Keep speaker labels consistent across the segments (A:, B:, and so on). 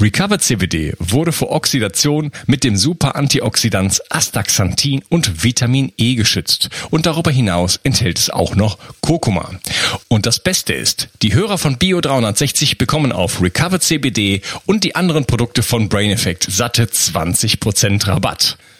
A: Recover CBD wurde vor Oxidation mit dem Super-Antioxidans Astaxanthin und Vitamin E geschützt und darüber hinaus enthält es auch noch Kurkuma. Und das Beste ist, die Hörer von Bio 360 bekommen auf Recover CBD und die anderen Produkte von Brain Effect satte 20% Rabatt.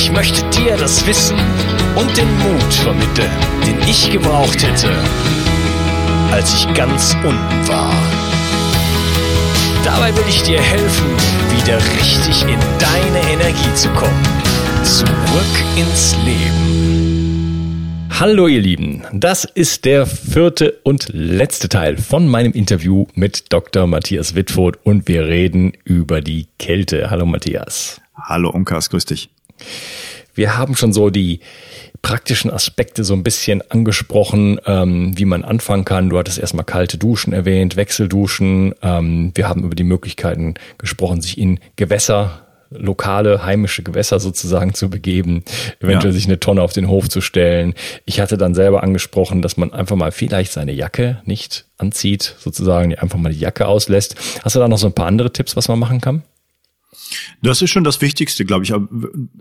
A: Ich möchte dir das Wissen und den Mut vermitteln, den ich gebraucht hätte, als ich ganz unten war. Dabei will ich dir helfen, wieder richtig in deine Energie zu kommen. Zurück ins Leben. Hallo ihr Lieben, das ist der vierte und letzte Teil von meinem Interview mit Dr. Matthias Wittfurt und wir reden über die Kälte. Hallo Matthias.
B: Hallo Unkas, grüß dich.
A: Wir haben schon so die praktischen Aspekte so ein bisschen angesprochen, ähm, wie man anfangen kann. Du hattest erstmal kalte Duschen erwähnt, Wechselduschen. Ähm, wir haben über die Möglichkeiten gesprochen, sich in Gewässer lokale heimische Gewässer sozusagen zu begeben, eventuell ja. sich eine Tonne auf den Hof zu stellen. Ich hatte dann selber angesprochen, dass man einfach mal vielleicht seine Jacke nicht anzieht, sozusagen einfach mal die Jacke auslässt. Hast du da noch so ein paar andere Tipps, was man machen kann?
B: Das ist schon das Wichtigste, glaube ich.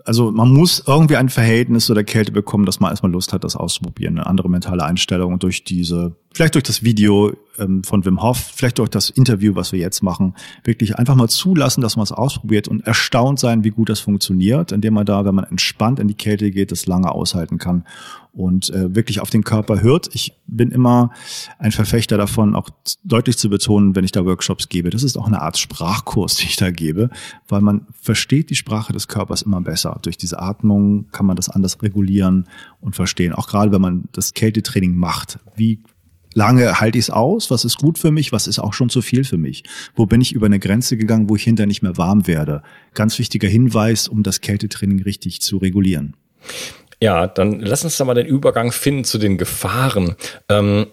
B: Also man muss irgendwie ein Verhältnis zu der Kälte bekommen, dass man erstmal Lust hat, das auszuprobieren. Eine andere mentale Einstellung durch diese, vielleicht durch das Video ähm, von Wim Hof, vielleicht durch das Interview, was wir jetzt machen, wirklich einfach mal zulassen, dass man es ausprobiert und erstaunt sein, wie gut das funktioniert, indem man da, wenn man entspannt in die Kälte geht, das lange aushalten kann und äh, wirklich auf den Körper hört. Ich bin immer ein Verfechter davon, auch deutlich zu betonen, wenn ich da Workshops gebe. Das ist auch eine Art Sprachkurs, die ich da gebe, weil man versteht die Sprache des Körpers immer besser. Durch diese Atmung kann man das anders regulieren und verstehen. Auch gerade wenn man das Kältetraining macht. Wie lange halte ich es aus? Was ist gut für mich? Was ist auch schon zu viel für mich? Wo bin ich über eine Grenze gegangen, wo ich hinterher nicht mehr warm werde? Ganz wichtiger Hinweis, um das Kältetraining richtig zu regulieren.
A: Ja, dann lass uns da mal den Übergang finden zu den Gefahren. Ähm,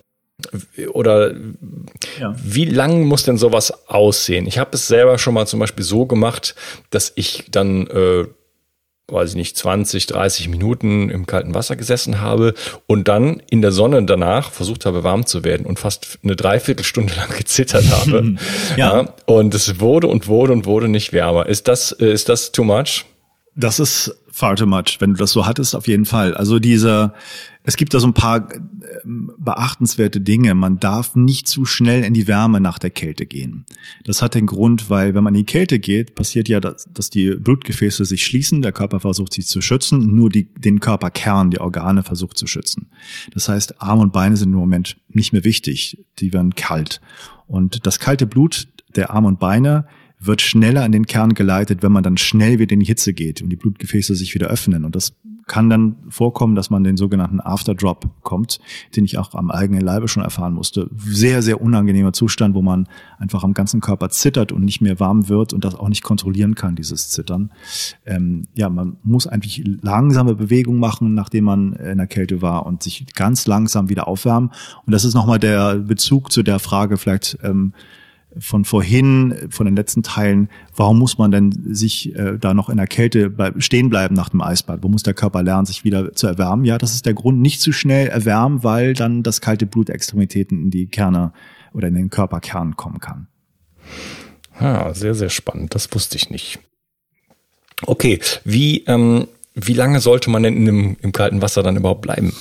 A: oder ja. wie lang muss denn sowas aussehen? Ich habe es selber schon mal zum Beispiel so gemacht, dass ich dann, äh, weiß ich nicht, 20, 30 Minuten im kalten Wasser gesessen habe und dann in der Sonne danach versucht habe, warm zu werden und fast eine Dreiviertelstunde lang gezittert habe. ja. ja. Und es wurde und wurde und wurde nicht wärmer. Ist das, äh, ist das too much?
B: Das ist far too much, wenn du das so hattest, auf jeden Fall. Also diese, es gibt da so ein paar äh, beachtenswerte Dinge. Man darf nicht zu schnell in die Wärme nach der Kälte gehen. Das hat den Grund, weil wenn man in die Kälte geht, passiert ja, dass, dass die Blutgefäße sich schließen, der Körper versucht sich zu schützen, nur die, den Körperkern, die Organe versucht zu schützen. Das heißt, Arme und Beine sind im Moment nicht mehr wichtig, die werden kalt. Und das kalte Blut der Arme und Beine wird schneller an den Kern geleitet, wenn man dann schnell wieder in die Hitze geht und die Blutgefäße sich wieder öffnen. Und das kann dann vorkommen, dass man den sogenannten Afterdrop kommt, den ich auch am eigenen Leibe schon erfahren musste. Sehr, sehr unangenehmer Zustand, wo man einfach am ganzen Körper zittert und nicht mehr warm wird und das auch nicht kontrollieren kann, dieses Zittern. Ähm, ja, man muss eigentlich langsame Bewegungen machen, nachdem man in der Kälte war und sich ganz langsam wieder aufwärmen. Und das ist nochmal der Bezug zu der Frage vielleicht, ähm, von vorhin, von den letzten Teilen, warum muss man denn sich äh, da noch in der Kälte stehen bleiben nach dem Eisbad? Wo muss der Körper lernen, sich wieder zu erwärmen? Ja, das ist der Grund, nicht zu schnell erwärmen, weil dann das kalte Blut Extremitäten in die Kerne oder in den Körperkern kommen kann.
A: Ah, sehr, sehr spannend. Das wusste ich nicht. Okay, wie, ähm, wie lange sollte man denn in dem, im kalten Wasser dann überhaupt bleiben?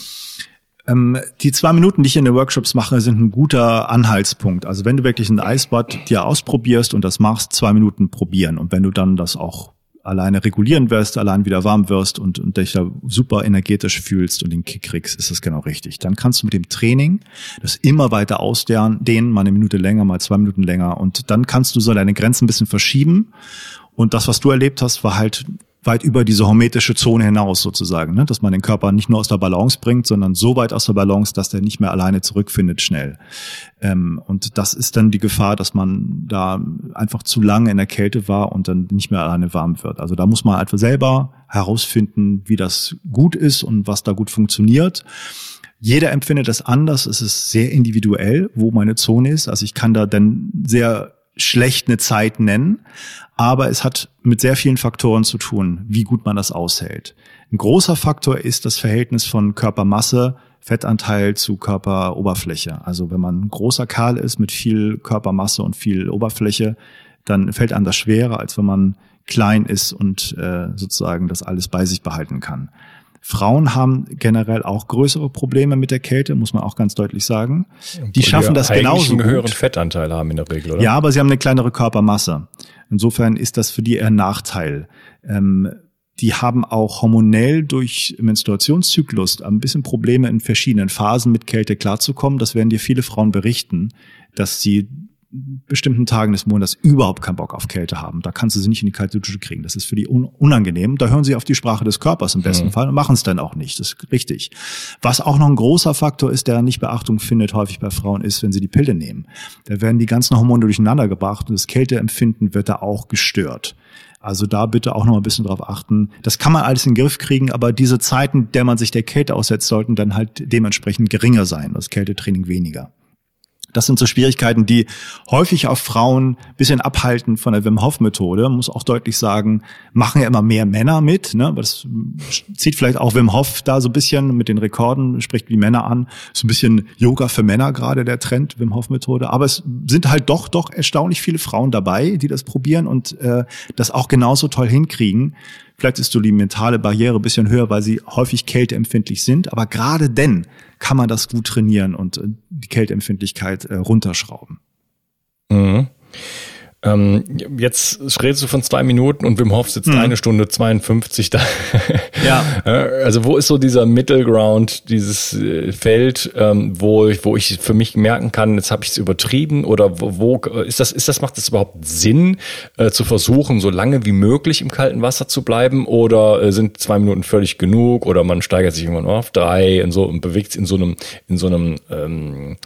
B: Ähm, die zwei Minuten, die ich in den Workshops mache, sind ein guter Anhaltspunkt. Also wenn du wirklich ein Eisbad dir ausprobierst und das machst, zwei Minuten probieren. Und wenn du dann das auch alleine regulieren wirst, allein wieder warm wirst und, und dich da super energetisch fühlst und den Kick kriegst, ist das genau richtig. Dann kannst du mit dem Training das immer weiter ausdehnen, mal eine Minute länger, mal zwei Minuten länger und dann kannst du so deine Grenzen ein bisschen verschieben und das, was du erlebt hast, war halt weit über diese hormetische Zone hinaus sozusagen, ne? dass man den Körper nicht nur aus der Balance bringt, sondern so weit aus der Balance, dass der nicht mehr alleine zurückfindet schnell. Ähm, und das ist dann die Gefahr, dass man da einfach zu lange in der Kälte war und dann nicht mehr alleine warm wird. Also da muss man einfach selber herausfinden, wie das gut ist und was da gut funktioniert. Jeder empfindet das anders. Es ist sehr individuell, wo meine Zone ist. Also ich kann da dann sehr schlecht eine Zeit nennen, aber es hat mit sehr vielen Faktoren zu tun, wie gut man das aushält. Ein großer Faktor ist das Verhältnis von Körpermasse, Fettanteil zu Körperoberfläche. Also wenn man großer Kerl ist mit viel Körpermasse und viel Oberfläche, dann fällt einem das schwerer, als wenn man klein ist und äh, sozusagen das alles bei sich behalten kann. Frauen haben generell auch größere Probleme mit der Kälte, muss man auch ganz deutlich sagen. Die Obwohl schaffen das genauso
A: einen höheren Fettanteil haben in der Regel, oder?
B: Ja, aber sie haben eine kleinere Körpermasse. Insofern ist das für die eher ein Nachteil. Ähm, die haben auch hormonell durch Menstruationszyklus ein bisschen Probleme in verschiedenen Phasen mit Kälte klarzukommen. Das werden dir viele Frauen berichten, dass sie bestimmten Tagen des Monats überhaupt keinen Bock auf Kälte haben. Da kannst du sie nicht in die kalte Dusche kriegen. Das ist für die un unangenehm. Da hören sie auf die Sprache des Körpers im besten mhm. Fall und machen es dann auch nicht. Das ist richtig. Was auch noch ein großer Faktor ist, der nicht Beachtung findet häufig bei Frauen, ist, wenn sie die Pille nehmen. Da werden die ganzen Hormone durcheinander gebracht und das Kälteempfinden wird da auch gestört. Also da bitte auch noch ein bisschen drauf achten. Das kann man alles in den Griff kriegen, aber diese Zeiten, der man sich der Kälte aussetzt, sollten dann halt dementsprechend geringer sein. Das Kältetraining weniger. Das sind so Schwierigkeiten, die häufig auch Frauen bisschen abhalten von der Wim Hof Methode. Muss auch deutlich sagen, machen ja immer mehr Männer mit. Ne? Das zieht vielleicht auch Wim Hof da so ein bisschen mit den Rekorden, spricht die Männer an. So ein bisschen Yoga für Männer gerade der Trend, Wim Hof Methode. Aber es sind halt doch, doch erstaunlich viele Frauen dabei, die das probieren und äh, das auch genauso toll hinkriegen. Vielleicht ist so die mentale Barriere ein bisschen höher, weil sie häufig kälteempfindlich sind. Aber gerade denn kann man das gut trainieren und äh, die Kälteempfindlichkeit äh, runterschrauben.
A: Mhm. Ähm, jetzt redest du von zwei Minuten und Wim Hof sitzt mhm. eine Stunde 52 da. Ja. also wo ist so dieser Middle Ground, dieses äh, Feld, ähm, wo ich, wo ich für mich merken kann, jetzt habe ich es übertrieben oder wo, wo ist das, ist das, macht das überhaupt Sinn, äh, zu versuchen, so lange wie möglich im kalten Wasser zu bleiben oder äh, sind zwei Minuten völlig genug oder man steigert sich irgendwann auf drei und so und bewegt in so einem, in so einem, ähm,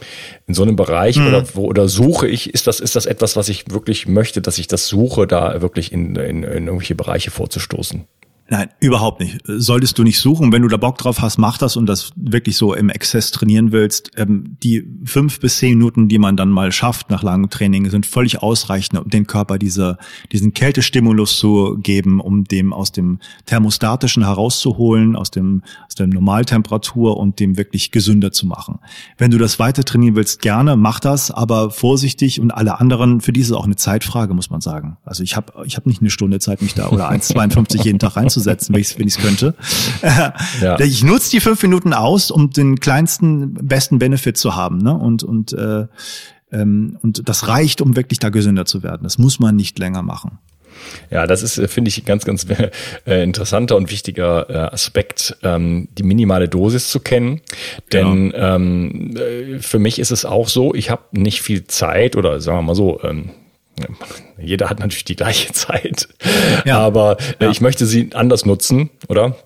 A: in so einem Bereich mhm. oder wo, oder suche ich, ist das, ist das etwas, was ich wirklich möchte, dass ich das suche, da wirklich in, in, in irgendwelche Bereiche vorzustoßen.
B: Nein, überhaupt nicht. Solltest du nicht suchen. Wenn du da Bock drauf hast, mach das und das wirklich so im Exzess trainieren willst. Ähm, die fünf bis zehn Minuten, die man dann mal schafft nach langem Training, sind völlig ausreichend, um den Körper diese, diesen Kältestimulus zu geben, um dem aus dem Thermostatischen herauszuholen, aus dem, aus der Normaltemperatur und dem wirklich gesünder zu machen. Wenn du das weiter trainieren willst, gerne, mach das, aber vorsichtig und alle anderen, für die ist es auch eine Zeitfrage, muss man sagen. Also ich habe ich hab nicht eine Stunde Zeit, mich da oder 1,52 jeden Tag reinzusetzen einzusetzen, wenn ich es wenn ich's könnte. ja. Ich nutze die fünf Minuten aus, um den kleinsten, besten Benefit zu haben. Ne? Und, und, äh, ähm, und das reicht, um wirklich da gesünder zu werden. Das muss man nicht länger machen.
A: Ja, das ist, äh, finde ich, ganz, ganz äh, interessanter und wichtiger äh, Aspekt, ähm, die minimale Dosis zu kennen. Denn genau. ähm, äh, für mich ist es auch so, ich habe nicht viel Zeit oder sagen wir mal so, ähm, jeder hat natürlich die gleiche Zeit, ja. aber äh, ja. ich möchte sie anders nutzen, oder?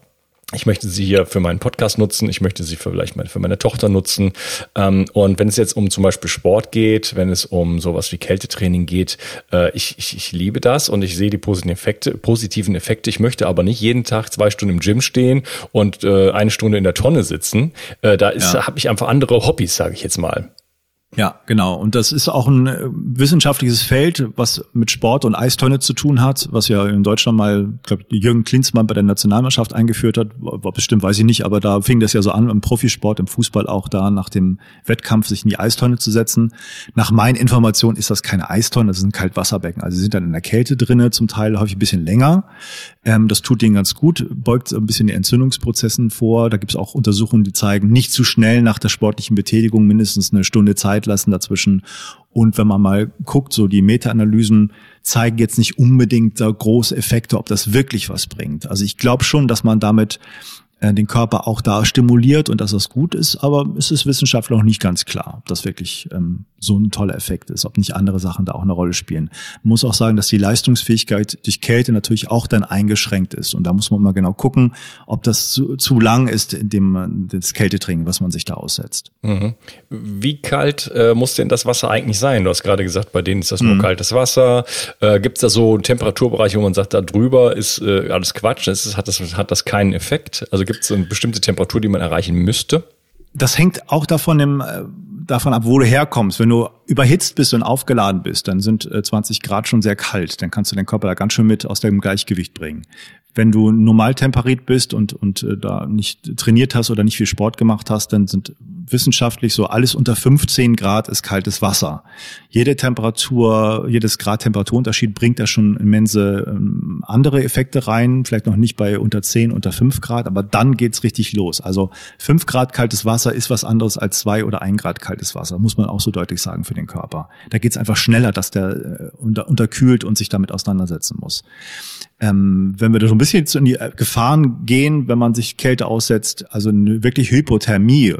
A: Ich möchte sie hier für meinen Podcast nutzen, ich möchte sie vielleicht für meine Tochter nutzen. Ähm, und wenn es jetzt um zum Beispiel Sport geht, wenn es um sowas wie Kältetraining geht, äh, ich, ich, ich liebe das und ich sehe die positiven Effekte, positiven Effekte. Ich möchte aber nicht jeden Tag zwei Stunden im Gym stehen und äh, eine Stunde in der Tonne sitzen. Äh, da ja. habe ich einfach andere Hobbys, sage ich jetzt mal.
B: Ja, genau. Und das ist auch ein äh, wissenschaftliches Feld, was mit Sport und Eistonne zu tun hat, was ja in Deutschland mal, glaube Jürgen Klinsmann bei der Nationalmannschaft eingeführt hat. War bestimmt, weiß ich nicht, aber da fing das ja so an, im Profisport, im Fußball auch da nach dem Wettkampf sich in die Eistonne zu setzen. Nach meinen Informationen ist das keine Eistonne, das ist ein Kaltwasserbecken. Also sie sind dann in der Kälte drinne, zum Teil häufig ein bisschen länger. Ähm, das tut denen ganz gut, beugt ein bisschen die Entzündungsprozessen vor. Da gibt es auch Untersuchungen, die zeigen, nicht zu schnell nach der sportlichen Betätigung mindestens eine Stunde Zeit lassen dazwischen. Und wenn man mal guckt, so die Meta-Analysen zeigen jetzt nicht unbedingt da große Effekte, ob das wirklich was bringt. Also ich glaube schon, dass man damit den Körper auch da stimuliert und dass das gut ist, aber es ist wissenschaftlich noch nicht ganz klar, ob das wirklich ähm, so ein toller Effekt ist, ob nicht andere Sachen da auch eine Rolle spielen. Man muss auch sagen, dass die Leistungsfähigkeit durch Kälte natürlich auch dann eingeschränkt ist und da muss man mal genau gucken, ob das zu, zu lang ist in dem das Kältetraining, was man sich da aussetzt.
A: Mhm. Wie kalt äh, muss denn das Wasser eigentlich sein? Du hast gerade gesagt, bei denen ist das nur mhm. kaltes Wasser. Äh, Gibt es da so einen Temperaturbereich, wo man sagt, da drüber ist äh, alles Quatsch, ist, hat, das, hat das keinen Effekt? Also Gibt es eine bestimmte Temperatur, die man erreichen müsste?
B: Das hängt auch davon, im, äh, davon ab, wo du herkommst. Wenn du überhitzt bist und aufgeladen bist, dann sind 20 äh, Grad schon sehr kalt. Dann kannst du den Körper da ganz schön mit aus dem Gleichgewicht bringen wenn du normal temperiert bist und, und äh, da nicht trainiert hast oder nicht viel Sport gemacht hast, dann sind wissenschaftlich so alles unter 15 Grad ist kaltes Wasser. Jede Temperatur, jedes Grad Temperaturunterschied bringt da schon immense ähm, andere Effekte rein, vielleicht noch nicht bei unter 10, unter 5 Grad, aber dann geht's richtig los. Also 5 Grad kaltes Wasser ist was anderes als 2 oder 1 Grad kaltes Wasser, muss man auch so deutlich sagen für den Körper. Da geht's einfach schneller, dass der äh, unter, unterkühlt und sich damit auseinandersetzen muss. Ähm, wenn wir da so ein bisschen in die äh, Gefahren gehen, wenn man sich Kälte aussetzt, also eine wirklich Hypothermie,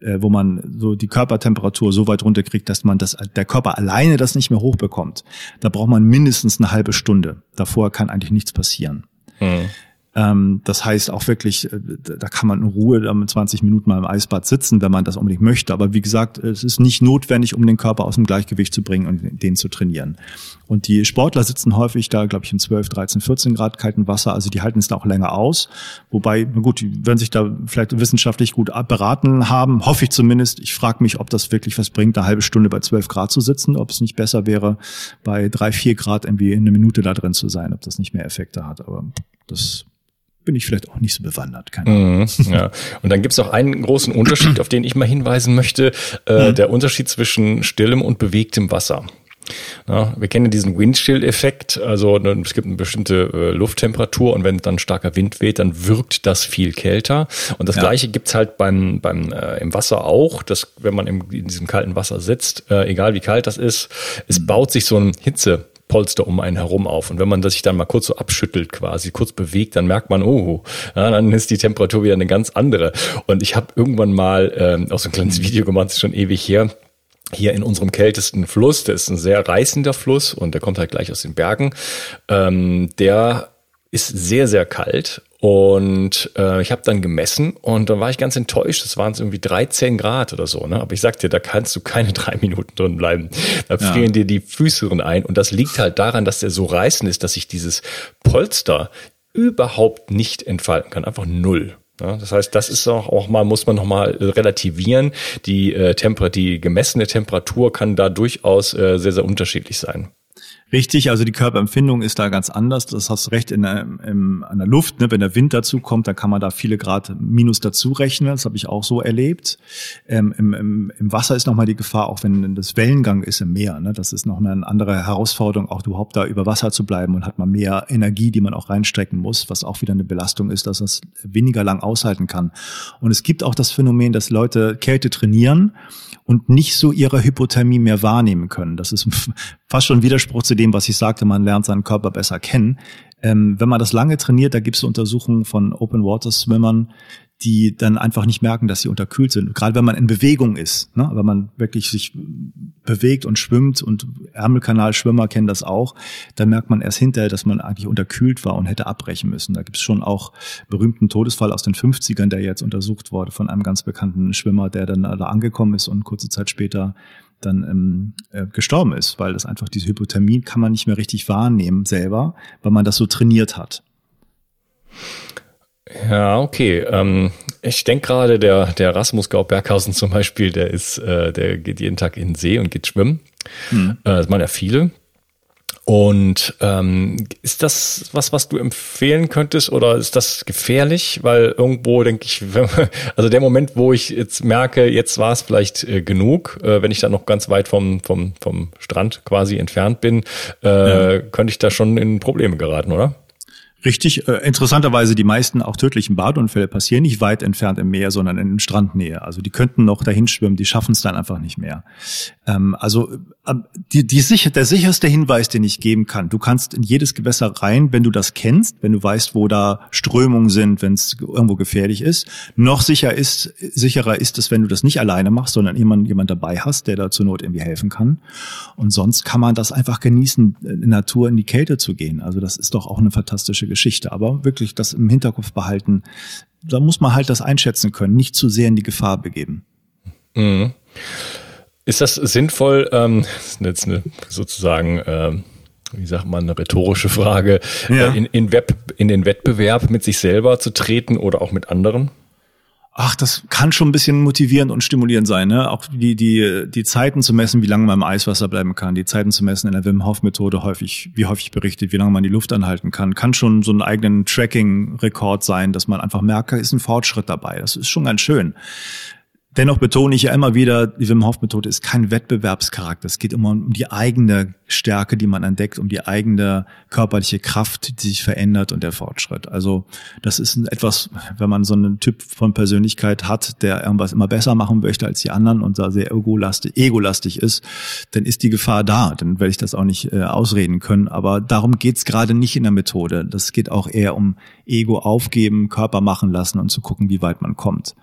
B: äh, wo man so die Körpertemperatur so weit runterkriegt, dass man das, der Körper alleine das nicht mehr hochbekommt, da braucht man mindestens eine halbe Stunde. Davor kann eigentlich nichts passieren. Mhm. Ähm, das heißt auch wirklich, äh, da kann man in Ruhe mit 20 Minuten mal im Eisbad sitzen, wenn man das unbedingt möchte. Aber wie gesagt, es ist nicht notwendig, um den Körper aus dem Gleichgewicht zu bringen und den zu trainieren. Und die Sportler sitzen häufig da, glaube ich, in 12, 13, 14 Grad kalten Wasser. Also die halten es da auch länger aus. Wobei, na gut, die werden sich da vielleicht wissenschaftlich gut beraten haben, hoffe ich zumindest. Ich frage mich, ob das wirklich was bringt, eine halbe Stunde bei 12 Grad zu sitzen, ob es nicht besser wäre, bei drei, vier Grad irgendwie eine Minute da drin zu sein, ob das nicht mehr Effekte hat. Aber das bin ich vielleicht auch nicht so bewandert. Keine
A: Mhm, ja. Und dann gibt es auch einen großen Unterschied, auf den ich mal hinweisen möchte. Äh, mhm. Der Unterschied zwischen stillem und bewegtem Wasser. Ja, wir kennen diesen Windschild-Effekt, also ne, es gibt eine bestimmte äh, Lufttemperatur und wenn dann starker Wind weht, dann wirkt das viel kälter. Und das ja. gleiche gibt's halt beim, beim äh, im Wasser auch, dass wenn man im, in diesem kalten Wasser sitzt, äh, egal wie kalt das ist, es mhm. baut sich so ein Hitze Polster um einen herum auf. Und wenn man sich dann mal kurz so abschüttelt, quasi kurz bewegt, dann merkt man, oh, ja, dann ist die Temperatur wieder eine ganz andere. Und ich habe irgendwann mal ähm, auch so ein kleines Video gemacht, ist schon ewig her, hier in unserem kältesten Fluss, der ist ein sehr reißender Fluss und der kommt halt gleich aus den Bergen. Ähm, der ist sehr, sehr kalt und äh, ich habe dann gemessen und da war ich ganz enttäuscht. Das waren irgendwie 13 Grad oder so. Ne? Aber ich sag dir, da kannst du keine drei Minuten drin bleiben. Da ja. frieren dir die Füße drin ein. Und das liegt halt daran, dass der so reißend ist, dass sich dieses Polster überhaupt nicht entfalten kann. Einfach null. Ja, das heißt, das ist auch, auch mal, muss man noch mal relativieren. Die, äh, Temper die gemessene Temperatur kann da durchaus äh, sehr, sehr unterschiedlich sein.
B: Richtig, also die Körperempfindung ist da ganz anders. Das hast du recht in der, in, an der Luft. Ne? Wenn der Wind dazu kommt, dann kann man da viele Grad minus dazu rechnen. Das habe ich auch so erlebt. Ähm, im, im, Im Wasser ist nochmal die Gefahr, auch wenn das Wellengang ist im Meer. Ne? Das ist noch eine andere Herausforderung, auch überhaupt da über Wasser zu bleiben und hat man mehr Energie, die man auch reinstrecken muss, was auch wieder eine Belastung ist, dass das weniger lang aushalten kann. Und es gibt auch das Phänomen, dass Leute Kälte trainieren und nicht so ihre Hypothermie mehr wahrnehmen können. Das ist fast schon Widerspruch zu dem, was ich sagte, man lernt seinen Körper besser kennen. Ähm, wenn man das lange trainiert, da gibt es Untersuchungen von Open Water Swimmern, die dann einfach nicht merken, dass sie unterkühlt sind. Gerade wenn man in Bewegung ist, ne? wenn man wirklich sich bewegt und schwimmt und Ärmelkanalschwimmer kennen das auch, dann merkt man erst hinterher, dass man eigentlich unterkühlt war und hätte abbrechen müssen. Da gibt es schon auch berühmten Todesfall aus den 50ern, der jetzt untersucht wurde von einem ganz bekannten Schwimmer, der dann da angekommen ist und kurze Zeit später dann ähm, äh, gestorben ist, weil das einfach diese Hypothermie kann man nicht mehr richtig wahrnehmen selber, weil man das so trainiert hat.
A: Ja, okay. Ähm, Ich denke gerade, der, der Rasmus Gau Berghausen zum Beispiel, der ist, äh, der geht jeden Tag in den See und geht schwimmen. Hm. Äh, das machen ja viele. Und ähm, ist das was, was du empfehlen könntest oder ist das gefährlich? Weil irgendwo denke ich, wenn, also der Moment, wo ich jetzt merke, jetzt war es vielleicht äh, genug, äh, wenn ich dann noch ganz weit vom, vom, vom Strand quasi entfernt bin, äh, ja. könnte ich da schon in Probleme geraten, oder?
B: Richtig, äh, interessanterweise die meisten auch tödlichen Badunfälle passieren nicht weit entfernt im Meer, sondern in Strandnähe. Also die könnten noch dahin schwimmen, die schaffen es dann einfach nicht mehr. Ähm, also die, die sicher, der sicherste Hinweis, den ich geben kann, du kannst in jedes Gewässer rein, wenn du das kennst, wenn du weißt, wo da Strömungen sind, wenn es irgendwo gefährlich ist. Noch sicher ist, sicherer ist es, wenn du das nicht alleine machst, sondern jemand, jemand dabei hast, der da zur Not irgendwie helfen kann. Und sonst kann man das einfach genießen, in Natur in die Kälte zu gehen. Also das ist doch auch eine fantastische Geschichte. Aber wirklich das im Hinterkopf behalten, da muss man halt das einschätzen können, nicht zu sehr in die Gefahr begeben.
A: Mhm. Ist das sinnvoll, ähm, das ist jetzt eine sozusagen, ähm, wie sagt man, eine rhetorische Frage, ja. äh, in, in, Web, in den Wettbewerb mit sich selber zu treten oder auch mit anderen?
B: Ach, das kann schon ein bisschen motivierend und stimulierend sein, ne? Auch die, die, die Zeiten zu messen, wie lange man im Eiswasser bleiben kann, die Zeiten zu messen in der Wim Hof Methode häufig, wie häufig berichtet, wie lange man die Luft anhalten kann, kann schon so einen eigenen Tracking-Rekord sein, dass man einfach merkt, da ist ein Fortschritt dabei. Das ist schon ganz schön. Dennoch betone ich ja immer wieder, die Wim Hof Methode ist kein Wettbewerbscharakter. Es geht immer um die eigene Stärke, die man entdeckt, um die eigene körperliche Kraft, die sich verändert und der Fortschritt. Also das ist etwas, wenn man so einen Typ von Persönlichkeit hat, der irgendwas immer besser machen möchte als die anderen und da sehr egolastig, egolastig ist, dann ist die Gefahr da. Dann werde ich das auch nicht äh, ausreden können. Aber darum geht's gerade nicht in der Methode. Das geht auch eher um Ego aufgeben, Körper machen lassen und zu gucken, wie weit man kommt.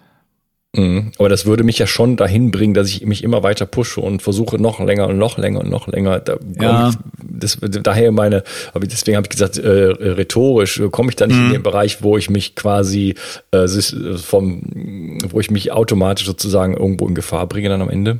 A: Mhm. Aber das würde mich ja schon dahin bringen, dass ich mich immer weiter pushe und versuche noch länger und noch länger und noch länger. Da ja. das, daher meine, deswegen habe ich gesagt, äh, rhetorisch komme ich da nicht mhm. in den Bereich, wo ich mich quasi äh, vom, wo ich mich automatisch sozusagen irgendwo in Gefahr bringe dann am Ende.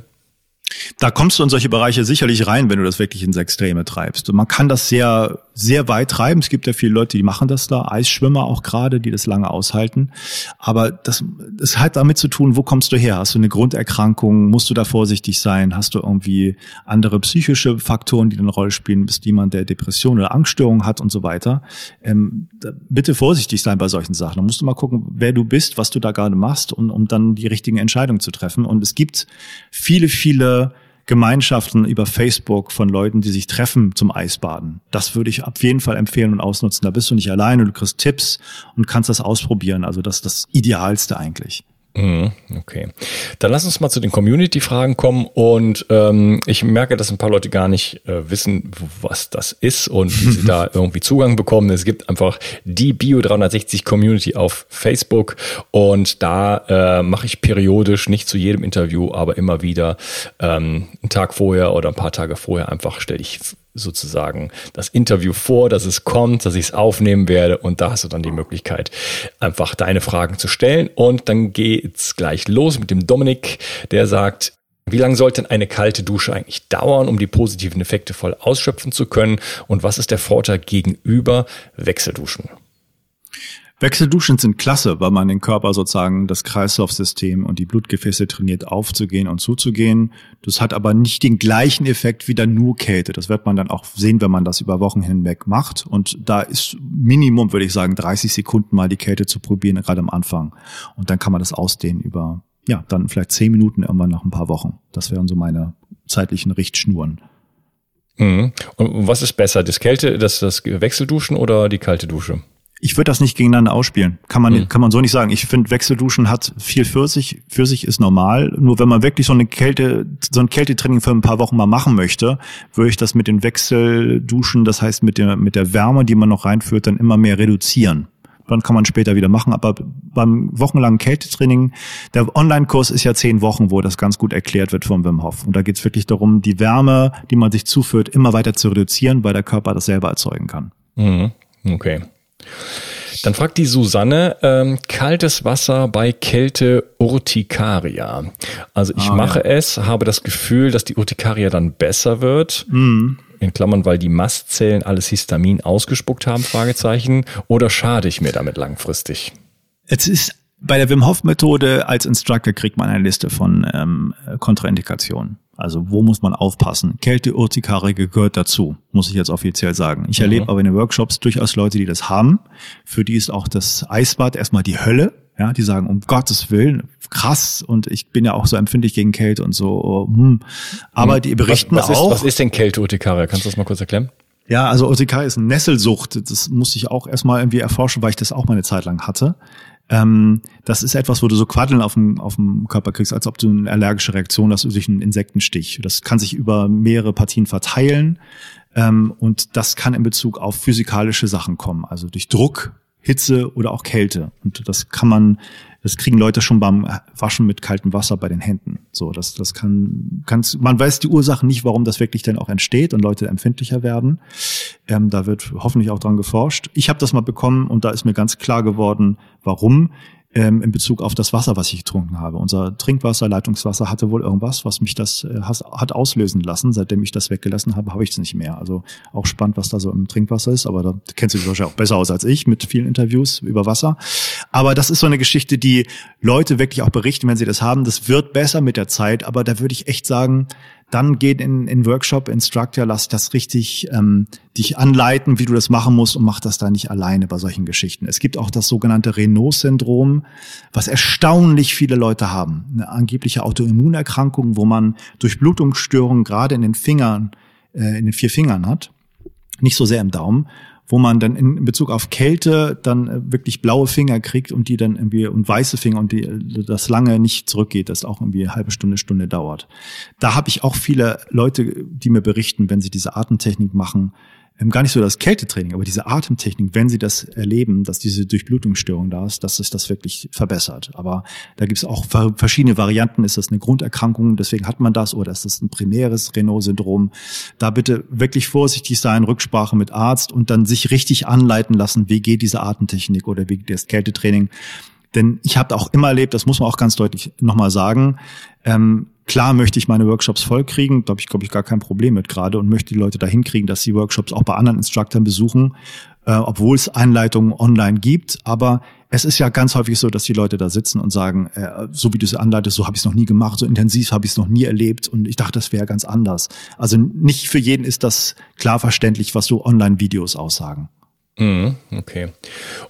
B: Da kommst du in solche Bereiche sicherlich rein, wenn du das wirklich ins Extreme treibst. Und man kann das sehr, sehr weit treiben. Es gibt ja viele Leute, die machen das da, Eisschwimmer auch gerade, die das lange aushalten. Aber das, das hat damit zu tun, wo kommst du her? Hast du eine Grunderkrankung? Musst du da vorsichtig sein? Hast du irgendwie andere psychische Faktoren, die eine Rolle spielen? Bist jemand, der Depression oder Angststörungen hat und so weiter? Ähm, bitte vorsichtig sein bei solchen Sachen. Da musst du mal gucken, wer du bist, was du da gerade machst, um, um dann die richtigen Entscheidungen zu treffen. Und es gibt viele, viele Gemeinschaften über Facebook von Leuten, die sich treffen zum Eisbaden. Das würde ich auf jeden Fall empfehlen und ausnutzen. Da bist du nicht alleine, du kriegst Tipps und kannst das ausprobieren. Also das ist das Idealste eigentlich.
A: Mhm, okay. Dann lass uns mal zu den Community-Fragen kommen und ähm, ich merke, dass ein paar Leute gar nicht äh, wissen, was das ist und wie sie da irgendwie Zugang bekommen. Es gibt einfach die Bio 360 Community auf Facebook und da äh, mache ich periodisch, nicht zu jedem Interview, aber immer wieder ähm, einen Tag vorher oder ein paar Tage vorher einfach stelle ich sozusagen das Interview vor, dass es kommt, dass ich es aufnehmen werde. Und da hast du dann die Möglichkeit, einfach deine Fragen zu stellen. Und dann geht's gleich los mit dem Dominik, der sagt, wie lange sollte eine kalte Dusche eigentlich dauern, um die positiven Effekte voll ausschöpfen zu können? Und was ist der Vorteil gegenüber Wechselduschen?
B: Wechselduschen sind klasse, weil man den Körper sozusagen das Kreislaufsystem und die Blutgefäße trainiert aufzugehen und zuzugehen. Das hat aber nicht den gleichen Effekt wie dann nur Kälte. Das wird man dann auch sehen, wenn man das über Wochen hinweg macht. Und da ist Minimum, würde ich sagen, 30 Sekunden mal die Kälte zu probieren, gerade am Anfang. Und dann kann man das ausdehnen über, ja, dann vielleicht 10 Minuten irgendwann nach ein paar Wochen. Das wären so meine zeitlichen Richtschnuren.
A: Mhm. Und was ist besser, das Kälte, das, das Wechselduschen oder die kalte Dusche?
B: Ich würde das nicht gegeneinander ausspielen. Kann man, mhm. kann man so nicht sagen. Ich finde, Wechselduschen hat viel für sich. Für sich ist normal. Nur wenn man wirklich so eine Kälte, so ein Kältetraining für ein paar Wochen mal machen möchte, würde ich das mit den Wechselduschen, das heißt mit der, mit der Wärme, die man noch reinführt, dann immer mehr reduzieren. Dann kann man später wieder machen. Aber beim wochenlangen Kältetraining, der Online-Kurs ist ja zehn Wochen, wo das ganz gut erklärt wird vom Wim Hof. Und da geht es wirklich darum, die Wärme, die man sich zuführt, immer weiter zu reduzieren, weil der Körper das selber erzeugen kann.
A: Mhm. Okay. Dann fragt die Susanne, ähm, kaltes Wasser bei Kälte Urtikaria. Also ich ah, mache ja. es, habe das Gefühl, dass die Urtikaria dann besser wird. Mhm. In Klammern, weil die Mastzellen alles Histamin ausgespuckt haben, Fragezeichen. Oder schade ich mir damit langfristig?
B: Es ist Bei der Wim Hof Methode als Instructor kriegt man eine Liste von ähm, Kontraindikationen. Also wo muss man aufpassen? Kälte, Urtikare gehört dazu, muss ich jetzt offiziell sagen. Ich mhm. erlebe aber in den Workshops durchaus Leute, die das haben. Für die ist auch das Eisbad erstmal die Hölle. Ja, die sagen, um Gottes Willen, krass. Und ich bin ja auch so empfindlich gegen Kälte und so. Hm. Aber die berichten
A: was, was
B: auch.
A: Ist, was ist denn Kälte, Urtikare? Kannst du das mal kurz erklären?
B: Ja, also Urtikare ist eine Nesselsucht. Das muss ich auch erstmal irgendwie erforschen, weil ich das auch mal eine Zeit lang hatte. Ähm, das ist etwas, wo du so Quaddeln auf dem, auf dem Körper kriegst, als ob du eine allergische Reaktion hast durch einen Insektenstich. Das kann sich über mehrere Partien verteilen. Ähm, und das kann in Bezug auf physikalische Sachen kommen, also durch Druck, Hitze oder auch Kälte. Und das kann man, das kriegen Leute schon beim Waschen mit kaltem Wasser bei den Händen. So, das, das kann, kannst, man weiß die Ursachen nicht, warum das wirklich dann auch entsteht und Leute empfindlicher werden. Ähm, da wird hoffentlich auch dran geforscht. Ich habe das mal bekommen und da ist mir ganz klar geworden, warum ähm, in Bezug auf das Wasser, was ich getrunken habe. Unser Trinkwasser, Leitungswasser hatte wohl irgendwas, was mich das äh, hat auslösen lassen. Seitdem ich das weggelassen habe, habe ich es nicht mehr. Also auch spannend, was da so im Trinkwasser ist, aber da kennst du dich wahrscheinlich auch besser aus als ich mit vielen Interviews über Wasser. Aber das ist so eine Geschichte, die Leute wirklich auch berichten, wenn sie das haben. Das wird besser mit der Zeit, aber da würde ich echt sagen, dann geht in, in Workshop, Instructor, lass das richtig ähm, dich anleiten, wie du das machen musst und mach das da nicht alleine bei solchen Geschichten. Es gibt auch das sogenannte Renault-Syndrom, was erstaunlich viele Leute haben. Eine angebliche Autoimmunerkrankung, wo man durch Blutungsstörungen gerade in den Fingern, äh, in den vier Fingern hat, nicht so sehr im Daumen wo man dann in Bezug auf Kälte dann äh, wirklich blaue Finger kriegt und die dann irgendwie und weiße Finger und die äh, das lange nicht zurückgeht, das auch irgendwie halbe Stunde, Stunde dauert. Da habe ich auch viele Leute, die mir berichten, wenn sie diese Atemtechnik machen, gar nicht so das Kältetraining, aber diese Atemtechnik, wenn sie das erleben, dass diese Durchblutungsstörung da ist, dass sich das wirklich verbessert. Aber da gibt es auch verschiedene Varianten. Ist das eine Grunderkrankung, deswegen hat man das, oder ist das ein primäres Renault-Syndrom? Da bitte wirklich vorsichtig sein, Rücksprache mit Arzt und dann sich richtig anleiten lassen, wie geht diese Atemtechnik oder wie geht das Kältetraining. Denn ich habe auch immer erlebt, das muss man auch ganz deutlich nochmal sagen, ähm, Klar möchte ich meine Workshops vollkriegen, da habe ich, glaube ich, gar kein Problem mit gerade und möchte die Leute dahin kriegen, dass sie Workshops auch bei anderen Instructoren besuchen, äh, obwohl es Einleitungen online gibt. Aber es ist ja ganz häufig so, dass die Leute da sitzen und sagen, äh, so wie du es anleitest, so habe ich es noch nie gemacht, so intensiv habe ich es noch nie erlebt und ich dachte, das wäre ganz anders. Also nicht für jeden ist das klar verständlich, was so Online-Videos aussagen.
A: Mhm, okay.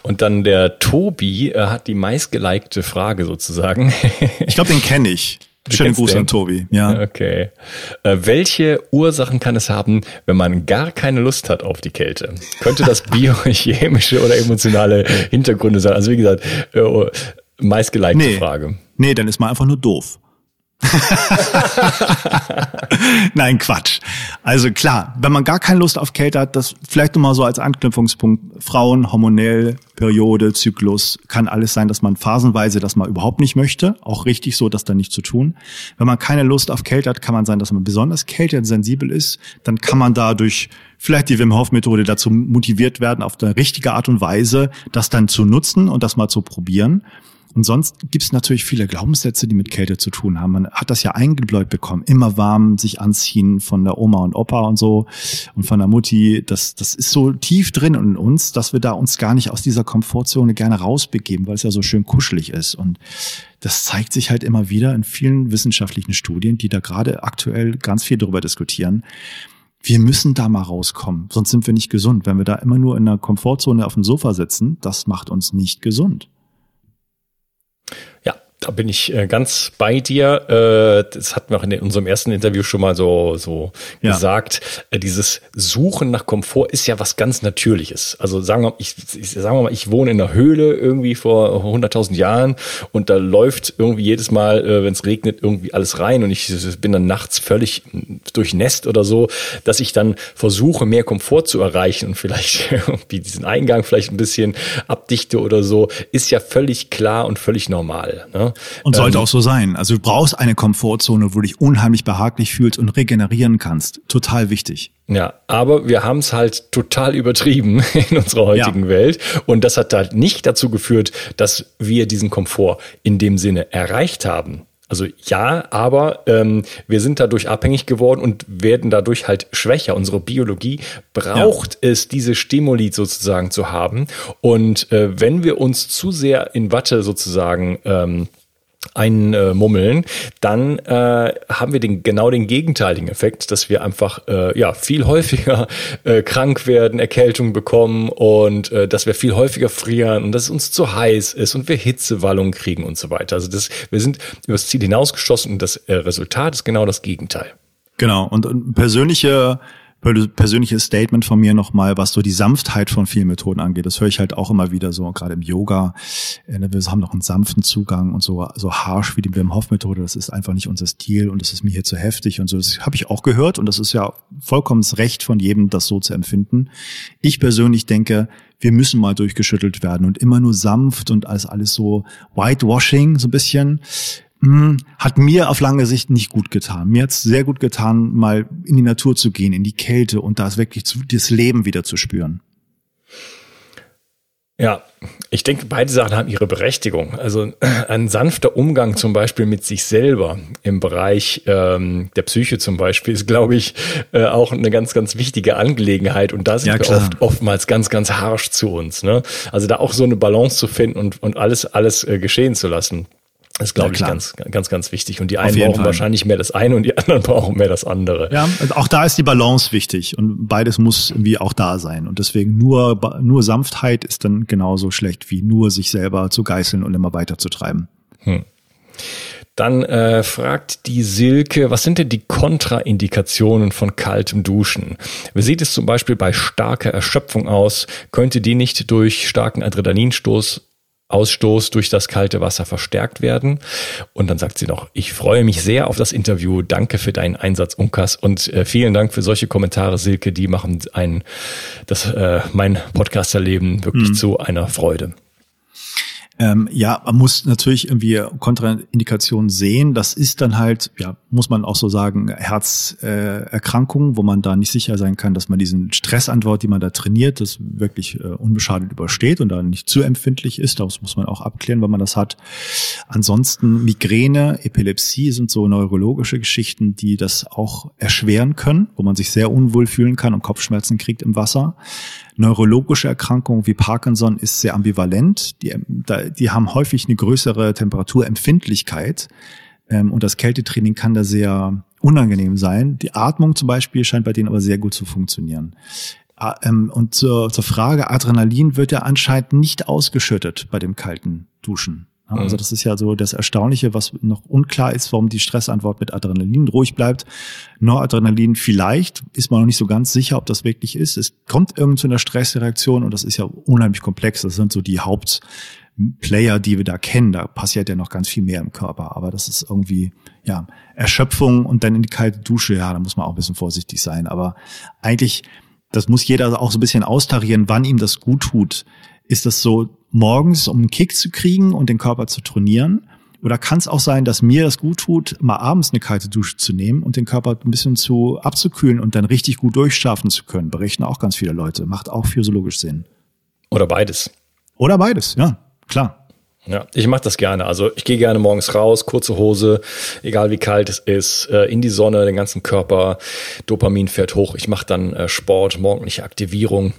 A: Und dann der Tobi äh, hat die meistgelikte Frage sozusagen.
B: ich glaube, den kenne ich. Schönen Gruß an Tobi. Ja.
A: Okay. Äh, welche Ursachen kann es haben, wenn man gar keine Lust hat auf die Kälte? Könnte das biochemische oder emotionale Hintergründe sein? Also wie gesagt, äh, meistgelikte nee. Frage.
B: Nee, dann ist man einfach nur doof. Nein, Quatsch. Also klar, wenn man gar keine Lust auf Kälte hat, das vielleicht nochmal so als Anknüpfungspunkt. Frauen, hormonell, Periode, Zyklus, kann alles sein, dass man phasenweise das mal überhaupt nicht möchte. Auch richtig so, das dann nicht zu tun. Wenn man keine Lust auf Kälte hat, kann man sein, dass man besonders kältensensibel ist. Dann kann man dadurch vielleicht die Wim Hof Methode dazu motiviert werden, auf eine richtige Art und Weise das dann zu nutzen und das mal zu probieren. Und sonst gibt es natürlich viele Glaubenssätze, die mit Kälte zu tun haben. Man hat das ja eingebläut bekommen. Immer warm sich anziehen von der Oma und Opa und so und von der Mutti. Das, das ist so tief drin in uns, dass wir da uns gar nicht aus dieser Komfortzone gerne rausbegeben, weil es ja so schön kuschelig ist. Und das zeigt sich halt immer wieder in vielen wissenschaftlichen Studien, die da gerade aktuell ganz viel darüber diskutieren. Wir müssen da mal rauskommen, sonst sind wir nicht gesund. Wenn wir da immer nur in einer Komfortzone auf dem Sofa sitzen, das macht uns nicht gesund.
A: Ja, da bin ich äh, ganz bei dir. Äh, das hatten wir auch in unserem ersten Interview schon mal so, so ja. gesagt. Äh, dieses Suchen nach Komfort ist ja was ganz Natürliches. Also sagen wir, mal, ich, ich, sagen wir mal, ich wohne in einer Höhle irgendwie vor 100.000 Jahren und da läuft irgendwie jedes Mal, wenn es regnet, irgendwie alles rein und ich bin dann nachts völlig durchnässt oder so, dass ich dann versuche, mehr Komfort zu erreichen und vielleicht irgendwie diesen Eingang vielleicht ein bisschen abdichte oder so, ist ja völlig klar und völlig normal. Ne?
B: Und sollte ähm, auch so sein. Also du brauchst eine Komfortzone, wo du dich unheimlich behaglich fühlst und regenerieren kannst. Total wichtig.
A: Ja, aber wir haben es halt total übertrieben in unserer heutigen ja. Welt. Und das hat halt nicht dazu geführt, dass wir diesen Komfort in dem Sinne erreicht haben. Also ja, aber ähm, wir sind dadurch abhängig geworden und werden dadurch halt schwächer. Unsere Biologie braucht ja. es, diese Stimuli sozusagen zu haben. Und äh, wenn wir uns zu sehr in Watte sozusagen ähm, einmummeln, dann äh, haben wir den genau den gegenteiligen Effekt, dass wir einfach äh, ja viel häufiger äh, krank werden, Erkältung bekommen und äh, dass wir viel häufiger frieren und dass es uns zu heiß ist und wir Hitzewallungen kriegen und so weiter. Also das, wir sind übers Ziel hinausgeschossen und das äh, Resultat ist genau das Gegenteil.
B: Genau und, und persönliche persönliches Statement von mir nochmal, was so die Sanftheit von vielen Methoden angeht. Das höre ich halt auch immer wieder so, gerade im Yoga. Äh, ne, wir haben noch einen sanften Zugang und so, so harsh wie die Wim Hof Methode. Das ist einfach nicht unser Stil und das ist mir hier zu heftig und so. Das habe ich auch gehört und das ist ja vollkommen das Recht von jedem, das so zu empfinden. Ich persönlich denke, wir müssen mal durchgeschüttelt werden und immer nur sanft und alles, alles so Whitewashing, so ein bisschen hat mir auf lange Sicht nicht gut getan. Mir hat es sehr gut getan, mal in die Natur zu gehen, in die Kälte und da wirklich zu, das Leben wieder zu spüren.
A: Ja, ich denke, beide Sachen haben ihre Berechtigung. Also ein sanfter Umgang zum Beispiel mit sich selber im Bereich ähm, der Psyche zum Beispiel ist, glaube ich, äh, auch eine ganz, ganz wichtige Angelegenheit. Und da sind ja, wir oft, oftmals ganz, ganz harsch zu uns. Ne? Also da auch so eine Balance zu finden und, und alles, alles äh, geschehen zu lassen. Das ist, glaube ich, ganz, ganz, ganz wichtig. Und die einen brauchen Fall. wahrscheinlich mehr das eine und die anderen brauchen mehr das andere.
B: Ja, also auch da ist die Balance wichtig und beides muss irgendwie auch da sein. Und deswegen nur, nur Sanftheit ist dann genauso schlecht wie nur sich selber zu geißeln und immer weiterzutreiben. Hm.
A: Dann äh, fragt die Silke, was sind denn die Kontraindikationen von kaltem Duschen? Wie sieht es zum Beispiel bei starker Erschöpfung aus? Könnte die nicht durch starken Adrenalinstoß Ausstoß durch das kalte Wasser verstärkt werden. Und dann sagt sie noch, ich freue mich sehr auf das Interview. Danke für deinen Einsatz, Unkas. Und äh, vielen Dank für solche Kommentare, Silke. Die machen ein, das, äh, mein Podcasterleben wirklich mhm. zu einer Freude.
B: Ähm, ja, man muss natürlich irgendwie Kontraindikationen sehen. Das ist dann halt, ja, muss man auch so sagen, Herzerkrankungen, äh, wo man da nicht sicher sein kann, dass man diesen Stressantwort, die man da trainiert, das wirklich äh, unbeschadet übersteht und da nicht zu empfindlich ist. Das muss man auch abklären, wenn man das hat. Ansonsten Migräne, Epilepsie sind so neurologische Geschichten, die das auch erschweren können, wo man sich sehr unwohl fühlen kann und Kopfschmerzen kriegt im Wasser. Neurologische Erkrankungen wie Parkinson ist sehr ambivalent. Die, die haben häufig eine größere Temperaturempfindlichkeit. Ähm, und das Kältetraining kann da sehr unangenehm sein. Die Atmung zum Beispiel scheint bei denen aber sehr gut zu funktionieren. Ähm, und zur, zur Frage, Adrenalin wird ja anscheinend nicht ausgeschüttet bei dem kalten Duschen. Also mhm. das ist ja so das Erstaunliche, was noch unklar ist, warum die Stressantwort mit Adrenalin ruhig bleibt. Noradrenalin vielleicht, ist man noch nicht so ganz sicher, ob das wirklich ist. Es kommt irgend zu einer Stressreaktion und das ist ja unheimlich komplex. Das sind so die Hauptplayer, die wir da kennen. Da passiert ja noch ganz viel mehr im Körper. Aber das ist irgendwie, ja, Erschöpfung und dann in die kalte Dusche. Ja, da muss man auch ein bisschen vorsichtig sein. Aber eigentlich, das muss jeder auch so ein bisschen austarieren, wann ihm das gut tut. Ist das so morgens, um einen Kick zu kriegen und den Körper zu trainieren? Oder kann es auch sein, dass mir das gut tut, mal abends eine kalte Dusche zu nehmen und den Körper ein bisschen zu abzukühlen und dann richtig gut durchschlafen zu können? Berichten auch ganz viele Leute. Macht auch physiologisch Sinn.
A: Oder beides.
B: Oder beides, ja, klar.
A: Ja, ich mache das gerne. Also ich gehe gerne morgens raus, kurze Hose, egal wie kalt es ist, äh, in die Sonne, den ganzen Körper, Dopamin fährt hoch. Ich mache dann äh, Sport, morgendliche Aktivierung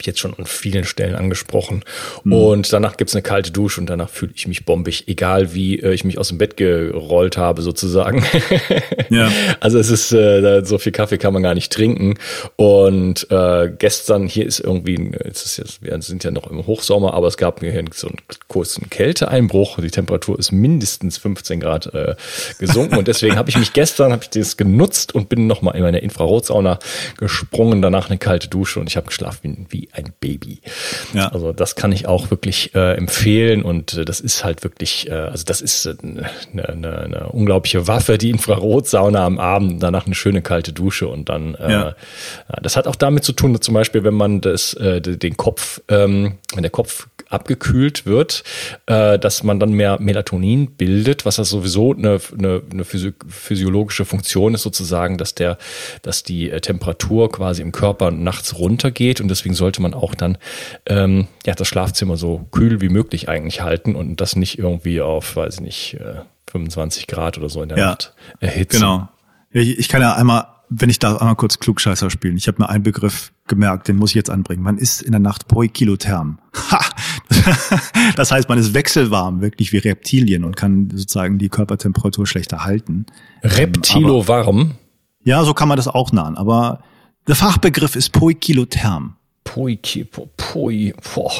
A: ich jetzt schon an vielen Stellen angesprochen. Mhm. Und danach gibt's eine kalte Dusche und danach fühle ich mich bombig, egal wie äh, ich mich aus dem Bett gerollt habe, sozusagen. ja. Also es ist, äh, so viel Kaffee kann man gar nicht trinken. Und äh, gestern, hier ist irgendwie, jetzt ist jetzt, wir sind ja noch im Hochsommer, aber es gab mir hier so einen kurzen Kälteeinbruch. Die Temperatur ist mindestens 15 Grad äh, gesunken. und deswegen habe ich mich gestern, habe ich das genutzt und bin nochmal in meine Infrarotsauna gesprungen, danach eine kalte Dusche und ich habe geschlafen wie ein Baby. Ja. Also das kann ich auch wirklich äh, empfehlen und äh, das ist halt wirklich, äh, also das ist eine, äh, eine, eine unglaubliche Waffe, die Infrarotsauna am Abend, danach eine schöne kalte Dusche und dann, äh, ja. das hat auch damit zu tun, dass zum Beispiel, wenn man das, äh, den Kopf, ähm, wenn der Kopf abgekühlt wird, äh, dass man dann mehr Melatonin bildet, was das sowieso eine, eine, eine physiologische Funktion ist sozusagen, dass der, dass die äh, Temperatur quasi im Körper nachts runtergeht und deswegen sollte sollte man auch dann ähm, ja das Schlafzimmer so kühl wie möglich eigentlich halten und das nicht irgendwie auf, weiß ich nicht, äh, 25 Grad oder so in der ja, Nacht erhitzen.
B: Genau. Ich, ich kann ja einmal wenn ich da einmal kurz Klugscheißer spielen. Ich habe mir einen Begriff gemerkt, den muss ich jetzt anbringen. Man ist in der Nacht poikilotherm. Ha! Das heißt, man ist wechselwarm, wirklich wie Reptilien und kann sozusagen die Körpertemperatur schlechter halten.
A: Reptilowarm?
B: Ähm, ja, so kann man das auch nahen. Aber der Fachbegriff ist poikilotherm.
A: Poiki, po, poi, boah.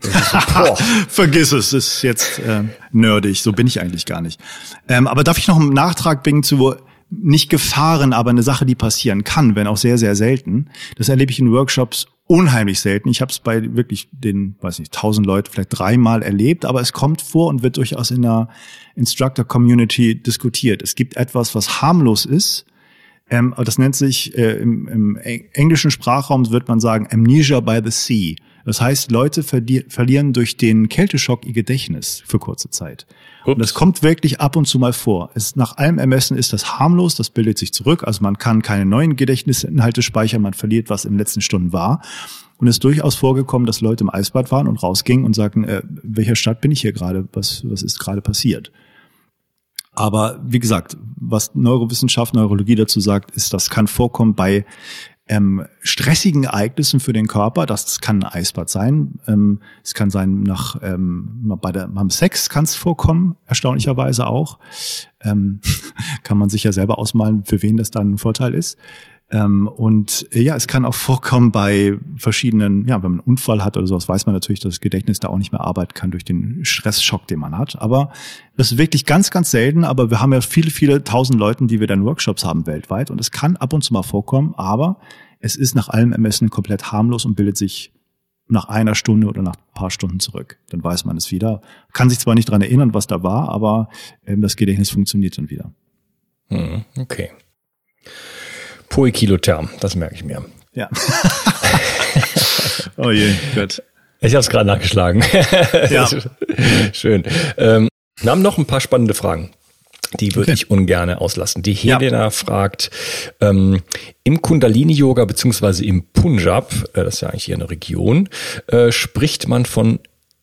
B: Vergiss es, ist jetzt äh, nerdig, so bin ich eigentlich gar nicht. Ähm, aber darf ich noch einen Nachtrag bringen zu nicht Gefahren, aber eine Sache, die passieren kann, wenn auch sehr, sehr selten. Das erlebe ich in Workshops unheimlich selten. Ich habe es bei wirklich den, weiß nicht, tausend Leute vielleicht dreimal erlebt, aber es kommt vor und wird durchaus in der Instructor-Community diskutiert. Es gibt etwas, was harmlos ist. Ähm, das nennt sich äh, im, im englischen Sprachraum wird man sagen Amnesia by the Sea. Das heißt, Leute verlieren durch den Kälteschock ihr Gedächtnis für kurze Zeit. Ups. Und das kommt wirklich ab und zu mal vor. Es, nach allem Ermessen ist das harmlos, das bildet sich zurück. Also man kann keine neuen Gedächtnisinhalte speichern, man verliert, was in den letzten Stunden war. Und es ist durchaus vorgekommen, dass Leute im Eisbad waren und rausgingen und sagten, äh, welcher Stadt bin ich hier gerade? Was, was ist gerade passiert? Aber wie gesagt, was Neurowissenschaft, Neurologie dazu sagt, ist, das kann vorkommen bei ähm, stressigen Ereignissen für den Körper. Das kann ein Eisbad sein. Ähm, es kann sein, nach ähm, bei der, beim Sex kann es vorkommen, erstaunlicherweise auch. Ähm, kann man sich ja selber ausmalen, für wen das dann ein Vorteil ist. Ähm, und äh, ja, es kann auch vorkommen bei verschiedenen, ja, wenn man einen Unfall hat oder sowas, weiß man natürlich, dass das Gedächtnis da auch nicht mehr arbeiten kann durch den Stressschock, den man hat. Aber das ist wirklich ganz, ganz selten. Aber wir haben ja viele, viele tausend Leuten, die wir dann Workshops haben weltweit. Und es kann ab und zu mal vorkommen, aber es ist nach allem Ermessen komplett harmlos und bildet sich nach einer Stunde oder nach ein paar Stunden zurück. Dann weiß man es wieder. Kann sich zwar nicht dran erinnern, was da war, aber ähm, das Gedächtnis funktioniert dann wieder.
A: Hm, okay. Poikilotherm, das merke ich mir.
B: Ja. oh je,
A: gut. Ich habe es gerade nachgeschlagen. ja. Schön. Ähm, wir haben noch ein paar spannende Fragen. Die würde okay. ich ungern auslassen. Die Helena ja. fragt, ähm, im Kundalini-Yoga beziehungsweise im Punjab, äh, das ist ja eigentlich hier eine Region, äh, spricht man von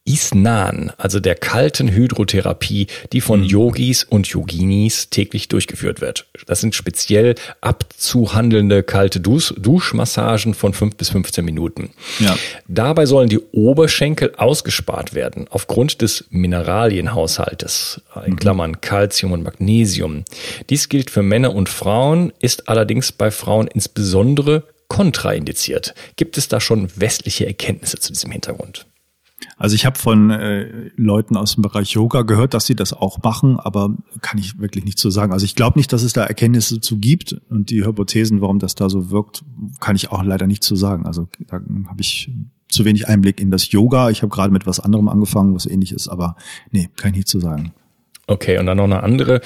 A: Isnan, also der kalten Hydrotherapie, die von mhm. Yogis und Yoginis täglich durchgeführt wird. Das sind speziell abzuhandelnde kalte Dusch Duschmassagen von fünf bis 15 Minuten. Ja. Dabei sollen die Oberschenkel ausgespart werden aufgrund des Mineralienhaushaltes, in mhm. Klammern Calcium und Magnesium. Dies gilt für Männer und Frauen, ist allerdings bei Frauen insbesondere kontraindiziert. Gibt es da schon westliche Erkenntnisse zu diesem Hintergrund?
B: Also ich habe von äh, Leuten aus dem Bereich Yoga gehört, dass sie das auch machen, aber kann ich wirklich nicht so sagen. Also ich glaube nicht, dass es da Erkenntnisse zu gibt und die Hypothesen, warum das da so wirkt, kann ich auch leider nicht zu so sagen. Also da habe ich zu wenig Einblick in das Yoga. Ich habe gerade mit was anderem angefangen, was ähnlich ist, aber nee, kann ich nicht zu so sagen.
A: Okay, und dann noch eine andere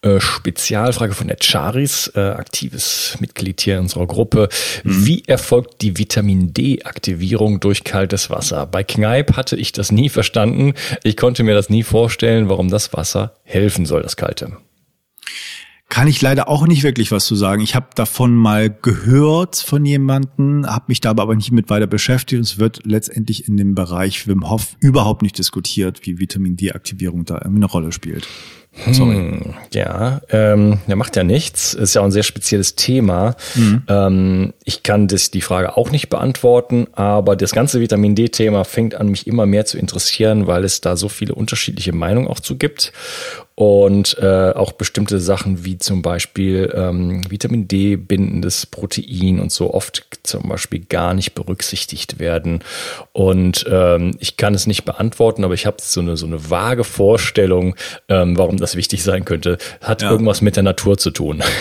A: äh, Spezialfrage von der Charis, äh, aktives Mitglied hier in unserer Gruppe. Mhm. Wie erfolgt die Vitamin D-Aktivierung durch kaltes Wasser? Bei Kneipp hatte ich das nie verstanden. Ich konnte mir das nie vorstellen, warum das Wasser helfen soll, das kalte.
B: Kann ich leider auch nicht wirklich was zu sagen. Ich habe davon mal gehört von jemanden, habe mich da aber nicht mit weiter beschäftigt. Es wird letztendlich in dem Bereich Wim Hof überhaupt nicht diskutiert, wie Vitamin D-Aktivierung da eine Rolle spielt.
A: Sorry. Hm, ja, ähm, der macht ja nichts. Ist ja auch ein sehr spezielles Thema. Mhm. Ähm, ich kann das, die Frage auch nicht beantworten, aber das ganze Vitamin D-Thema fängt an, mich immer mehr zu interessieren, weil es da so viele unterschiedliche Meinungen auch zu gibt und äh, auch bestimmte Sachen wie zum Beispiel ähm, Vitamin D bindendes Protein und so oft zum Beispiel gar nicht berücksichtigt werden. Und ähm, ich kann es nicht beantworten, aber ich habe so eine so eine vage Vorstellung, ähm, warum das wichtig sein könnte. Hat ja. irgendwas mit der Natur zu tun.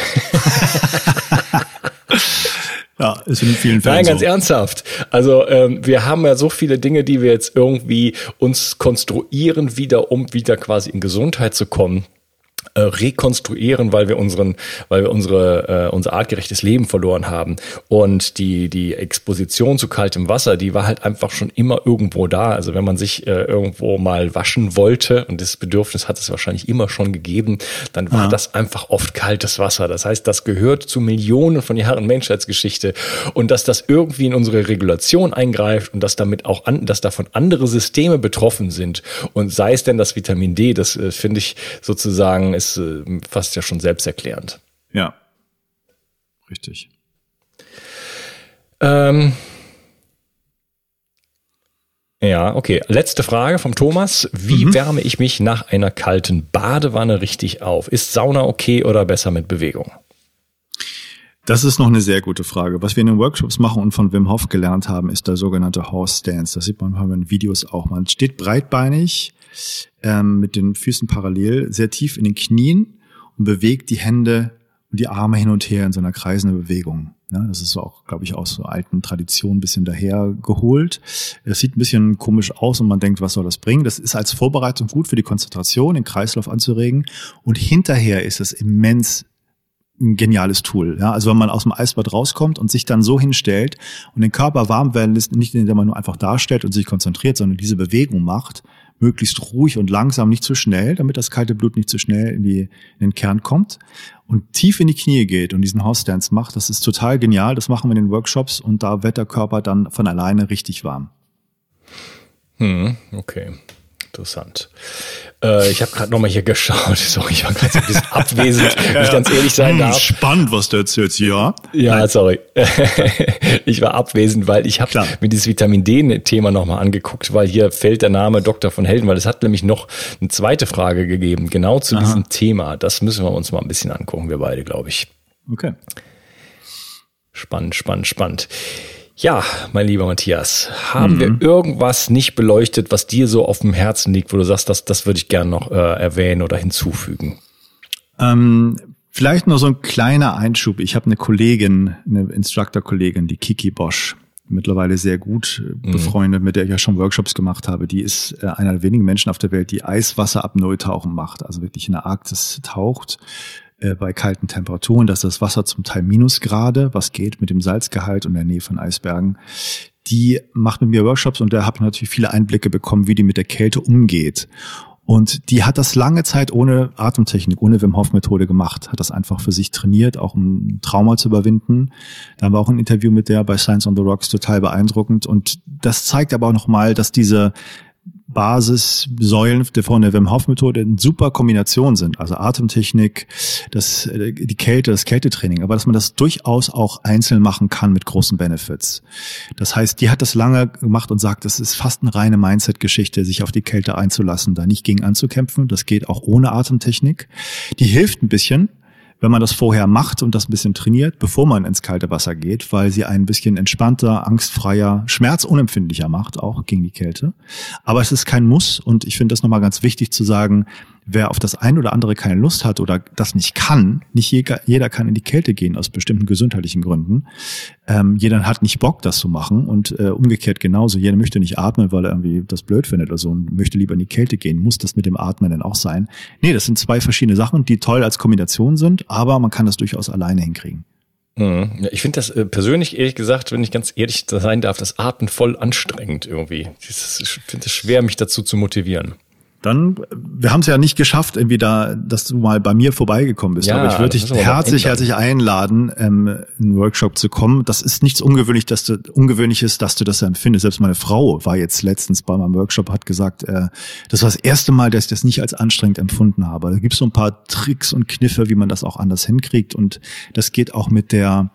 B: Ja, ist in vielen Fällen.
A: Nein, ganz so. ernsthaft. Also ähm, wir haben ja so viele Dinge, die wir jetzt irgendwie uns konstruieren, wieder um wieder quasi in Gesundheit zu kommen. Äh, rekonstruieren, weil wir unseren, weil wir unsere, äh, unser artgerechtes Leben verloren haben. Und die, die Exposition zu kaltem Wasser, die war halt einfach schon immer irgendwo da. Also wenn man sich äh, irgendwo mal waschen wollte, und das Bedürfnis hat es wahrscheinlich immer schon gegeben, dann war ja. das einfach oft kaltes Wasser. Das heißt, das gehört zu Millionen von Jahren Menschheitsgeschichte. Und dass das irgendwie in unsere Regulation eingreift und dass damit auch an, dass davon andere Systeme betroffen sind. Und sei es denn das Vitamin D, das äh, finde ich sozusagen, ist äh, fast ja schon selbsterklärend.
B: Ja. Richtig.
A: Ähm, ja, okay. Letzte Frage vom Thomas. Wie mhm. wärme ich mich nach einer kalten Badewanne richtig auf? Ist Sauna okay oder besser mit Bewegung?
B: Das ist noch eine sehr gute Frage. Was wir in den Workshops machen und von Wim Hof gelernt haben, ist der sogenannte Horse Stance. Das sieht man in den Videos auch. Man steht breitbeinig ähm, mit den Füßen parallel, sehr tief in den Knien und bewegt die Hände und die Arme hin und her in so einer kreisenden Bewegung. Ja, das ist auch, glaube ich, aus so alten Traditionen ein bisschen daher geholt. Es sieht ein bisschen komisch aus und man denkt, was soll das bringen? Das ist als Vorbereitung gut für die Konzentration, den Kreislauf anzuregen. Und hinterher ist es immens ein geniales Tool. Ja, also wenn man aus dem Eisbad rauskommt und sich dann so hinstellt und den Körper warm werden lässt, nicht indem man nur einfach darstellt und sich konzentriert, sondern diese Bewegung macht, möglichst ruhig und langsam, nicht zu schnell, damit das kalte Blut nicht zu schnell in, die, in den Kern kommt und tief in die Knie geht und diesen House Dance macht, das ist total genial. Das machen wir in den Workshops und da wird der Körper dann von alleine richtig warm.
A: Hm, okay interessant. Äh, ich habe gerade nochmal hier geschaut. Sorry, ich war gerade so ein bisschen abwesend, wenn ich ganz ehrlich sein hm, darf.
B: Spannend, was du erzählst, ja.
A: Ja, Nein. sorry. ich war abwesend, weil ich habe mir dieses Vitamin D-Thema nochmal angeguckt, weil hier fällt der Name Dr. von Helden, weil es hat nämlich noch eine zweite Frage gegeben, genau zu Aha. diesem Thema. Das müssen wir uns mal ein bisschen angucken, wir beide, glaube ich.
B: Okay.
A: Spannend, spannend, spannend. Ja, mein lieber Matthias, haben mhm. wir irgendwas nicht beleuchtet, was dir so auf dem Herzen liegt, wo du sagst, das, das würde ich gerne noch äh, erwähnen oder hinzufügen?
B: Ähm, vielleicht noch so ein kleiner Einschub. Ich habe eine Kollegin, eine Instructor-Kollegin, die Kiki Bosch, mittlerweile sehr gut mhm. befreundet, mit der ich ja schon Workshops gemacht habe. Die ist äh, einer der wenigen Menschen auf der Welt, die Eiswasser ab Nulltauchen macht, also wirklich in der Arktis taucht äh, bei kalten Temperaturen, dass das Wasser zum Teil Minusgrade, was geht mit dem Salzgehalt und der Nähe von Eisbergen. Die macht mit mir Workshops und da habe ich natürlich viele Einblicke bekommen, wie die mit der Kälte umgeht. Und die hat das lange Zeit ohne Atemtechnik, ohne Wim Hof Methode gemacht, hat das einfach für sich trainiert, auch um Trauma zu überwinden. Da war auch ein Interview mit der bei Science on the Rocks total beeindruckend. Und das zeigt aber auch nochmal, dass diese Basissäulen von der Wim Hof Methode in super Kombination sind. Also Atemtechnik, das, äh, die Kälte, das Kältetraining. Aber dass man das durchaus auch einzeln machen kann mit großen Benefits. Das heißt, die hat das lange gemacht und sagt, es ist fast eine reine Mindset-Geschichte, sich auf die Kälte einzulassen, da nicht gegen anzukämpfen. Das geht auch ohne Atemtechnik. Die hilft ein bisschen, wenn man das vorher macht und das ein bisschen trainiert, bevor man ins kalte Wasser geht, weil sie ein bisschen entspannter, angstfreier, schmerzunempfindlicher macht, auch gegen die Kälte. Aber es ist kein Muss und ich finde das nochmal ganz wichtig zu sagen, wer auf das ein oder andere keine Lust hat oder das nicht kann, nicht jeder, jeder kann in die Kälte gehen aus bestimmten gesundheitlichen Gründen. Ähm, jeder hat nicht Bock, das zu machen und äh, umgekehrt genauso. Jeder möchte nicht atmen, weil er irgendwie das blöd findet oder so und möchte lieber in die Kälte gehen. Muss das mit dem Atmen denn auch sein? Nee, das sind zwei verschiedene Sachen, die toll als Kombination sind, aber man kann das durchaus alleine hinkriegen.
A: Mhm. Ich finde das äh, persönlich, ehrlich gesagt, wenn ich ganz ehrlich sein darf, das Atmen voll anstrengend irgendwie. Ich finde es schwer, mich dazu zu motivieren.
B: Dann, wir haben es ja nicht geschafft, irgendwie da, dass du mal bei mir vorbeigekommen bist. Ja, aber ich würde dich herzlich, herzlich einladen, ähm, in einen Workshop zu kommen. Das ist nichts ungewöhnlich, dass du, ungewöhnliches, dass du das empfindest. Selbst meine Frau war jetzt letztens bei meinem Workshop, hat gesagt, äh, das war das erste Mal, dass ich das nicht als anstrengend empfunden habe. Da gibt es so ein paar Tricks und Kniffe, wie man das auch anders hinkriegt. Und das geht auch mit der,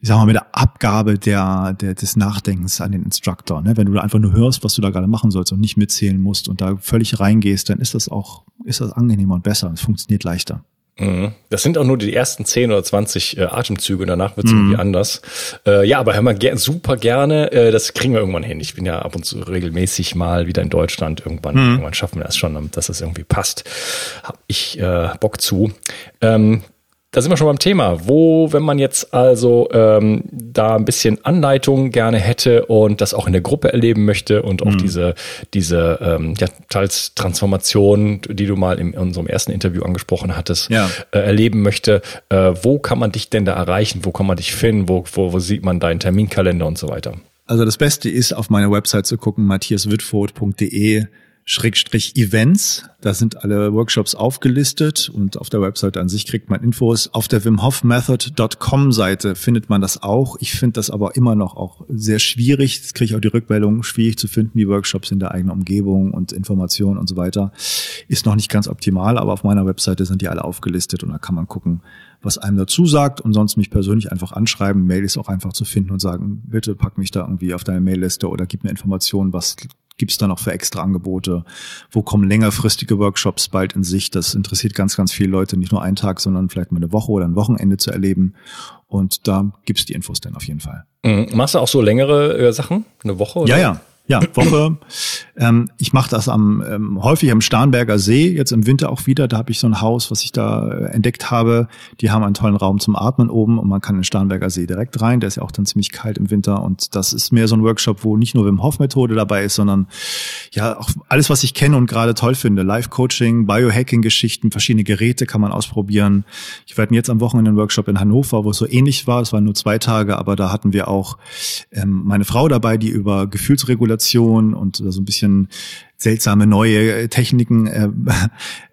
B: ich sag mal, mit der Abgabe der, der, des Nachdenkens an den Instructor. Ne? Wenn du einfach nur hörst, was du da gerade machen sollst und nicht mitzählen musst und da völlig reingehst, dann ist das auch, ist das angenehmer und besser. Es funktioniert leichter.
A: Mhm. Das sind auch nur die ersten 10 oder 20 äh, Atemzüge, danach wird es mhm. irgendwie anders. Äh, ja, aber hör mal ger super gerne, äh, das kriegen wir irgendwann hin. Ich bin ja ab und zu regelmäßig mal wieder in Deutschland. Irgendwann, mhm. irgendwann schaffen wir das schon, dass das irgendwie passt. Hab ich äh, Bock zu. Ähm, da sind wir schon beim Thema. Wo, wenn man jetzt also ähm, da ein bisschen Anleitung gerne hätte und das auch in der Gruppe erleben möchte und auch mhm. diese, diese ähm, ja, teils Transformation, die du mal in unserem ersten Interview angesprochen hattest, ja. äh, erleben möchte, äh, wo kann man dich denn da erreichen? Wo kann man dich finden? Wo, wo, wo sieht man deinen Terminkalender und so weiter?
B: Also das Beste ist, auf meiner Website zu gucken, matthiaswitford.de Schrägstrich Events. Da sind alle Workshops aufgelistet und auf der Website an sich kriegt man Infos. Auf der wimhoffmethod.com Seite findet man das auch. Ich finde das aber immer noch auch sehr schwierig. Das kriege ich auch die Rückmeldung, schwierig zu finden, die Workshops in der eigenen Umgebung und Informationen und so weiter. Ist noch nicht ganz optimal, aber auf meiner Webseite sind die alle aufgelistet und da kann man gucken, was einem dazu sagt und sonst mich persönlich einfach anschreiben. Mail ist auch einfach zu finden und sagen, bitte pack mich da irgendwie auf deine Mailliste oder gib mir Informationen, was gibt es da noch für extra Angebote? Wo kommen längerfristige Workshops bald in Sicht? Das interessiert ganz, ganz viele Leute, nicht nur einen Tag, sondern vielleicht mal eine Woche oder ein Wochenende zu erleben. Und da gibt's die Infos dann auf jeden Fall.
A: Mhm. Machst du auch so längere äh, Sachen? Eine Woche?
B: Oder? Ja, ja. Ja, Woche. ähm, ich mache das am ähm, häufig am Starnberger See, jetzt im Winter auch wieder. Da habe ich so ein Haus, was ich da äh, entdeckt habe. Die haben einen tollen Raum zum Atmen oben und man kann in den Starnberger See direkt rein. Der ist ja auch dann ziemlich kalt im Winter. Und das ist mehr so ein Workshop, wo nicht nur Wim Hof Methode dabei ist, sondern ja auch alles, was ich kenne und gerade toll finde. Live-Coaching, Biohacking-Geschichten, verschiedene Geräte kann man ausprobieren. Ich werde jetzt am Wochenende einen Workshop in Hannover, wo es so ähnlich war. Es waren nur zwei Tage, aber da hatten wir auch ähm, meine Frau dabei, die über Gefühlsregulation Manipulation und so ein bisschen seltsame neue Techniken äh,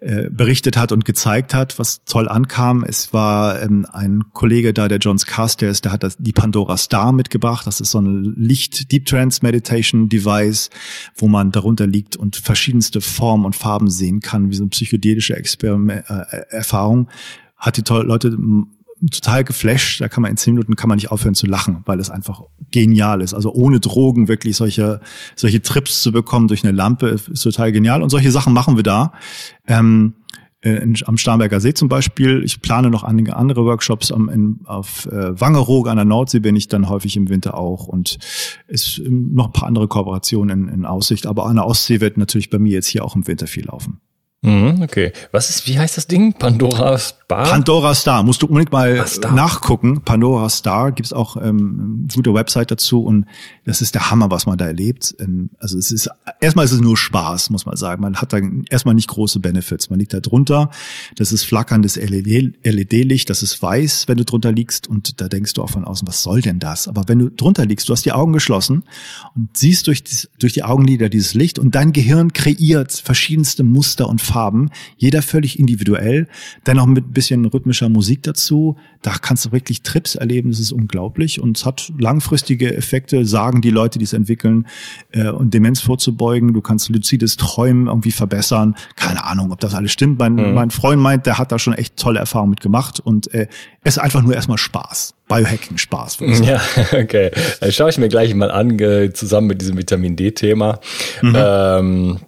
B: äh, berichtet hat und gezeigt hat, was toll ankam. Es war ähm, ein Kollege da, der John Carstairs, der hat das, die Pandora Star mitgebracht. Das ist so ein Licht Deep Trance Meditation Device, wo man darunter liegt und verschiedenste Formen und Farben sehen kann, wie so eine psychedelische Experiment, äh, Erfahrung. Hat die Leute total geflasht. Da kann man in zehn Minuten kann man nicht aufhören zu lachen, weil es einfach genial ist. Also ohne Drogen wirklich solche solche Trips zu bekommen durch eine Lampe ist total genial. Und solche Sachen machen wir da. Ähm, äh, in, am Starnberger See zum Beispiel. Ich plane noch einige andere Workshops am, in, auf äh, Wangerooge an der Nordsee bin ich dann häufig im Winter auch und ist noch ein paar andere Kooperationen in, in Aussicht. Aber an der Ostsee wird natürlich bei mir jetzt hier auch im Winter viel laufen.
A: Mhm, okay. Was ist, wie heißt das Ding? Pandora
B: Star? Pandora Star. Musst du unbedingt mal Star. nachgucken. Pandora Star gibt's auch ähm, eine gute Website dazu und das ist der Hammer, was man da erlebt. Ähm, also es ist erstmal ist es nur Spaß, muss man sagen. Man hat da erstmal nicht große Benefits. Man liegt da drunter. Das ist flackerndes LED-Licht. Das ist weiß, wenn du drunter liegst und da denkst du auch von außen, was soll denn das? Aber wenn du drunter liegst, du hast die Augen geschlossen und siehst durch die, durch die Augenlider dieses Licht und dein Gehirn kreiert verschiedenste Muster und Farben, jeder völlig individuell, dennoch mit bisschen rhythmischer Musik dazu. Da kannst du wirklich Trips erleben, das ist unglaublich und es hat langfristige Effekte, sagen die Leute, die es entwickeln, äh, und Demenz vorzubeugen. Du kannst luzides Träumen irgendwie verbessern. Keine Ahnung, ob das alles stimmt. Mein, mhm. mein Freund meint, der hat da schon echt tolle Erfahrungen mitgemacht und äh, es ist einfach nur erstmal Spaß. Biohacking Spaß.
A: Ja, okay. Dann schaue ich mir gleich mal an, äh, zusammen mit diesem Vitamin D-Thema. Mhm. Ähm,